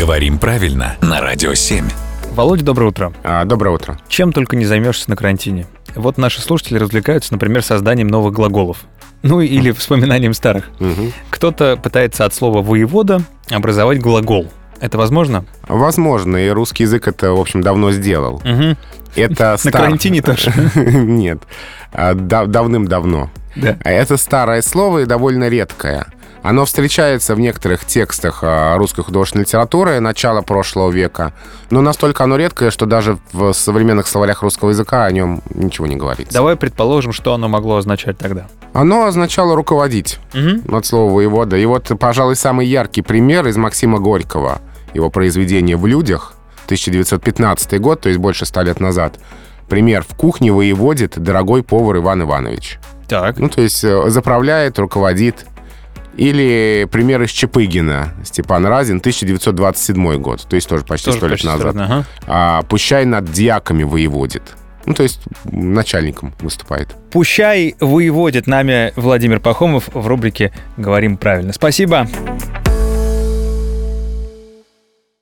Говорим правильно на Радио 7. Володя, доброе утро. А, доброе утро. Чем только не займешься на карантине. Вот наши слушатели развлекаются, например, созданием новых глаголов. Ну или вспоминанием старых. Кто-то пытается от слова «воевода» образовать глагол. Это возможно? Возможно, и русский язык это, в общем, давно сделал. Мгм. Это На стар- карантине тоже. Нет, А, дав- давным-давно. Да. А Это старое слово и довольно редкое. Оно встречается в некоторых текстах а, русской художественной литературы начала прошлого века, но настолько оно редкое, что даже в современных словарях русского языка о нем ничего не говорится. Давай предположим, что оно могло означать тогда. Оно означало руководить. Мгм. от слова воевода. И вот, пожалуй, самый яркий пример из Максима Горького, его произведение «В людях», 1915 год, то есть больше ста лет назад. Пример «В кухне воеводит дорогой повар Иван Иванович». Так. Ну, то есть э, заправляет, руководит. Или пример из Чепыгина, Степан Разин, 1927 год, то есть тоже почти сто лет назад. ага. А, «Пущай над дьяками воеводит». Ну, то есть начальником выступает. Пущай воеводит нами Владимир Пахомов в рубрике «Говорим правильно». Спасибо.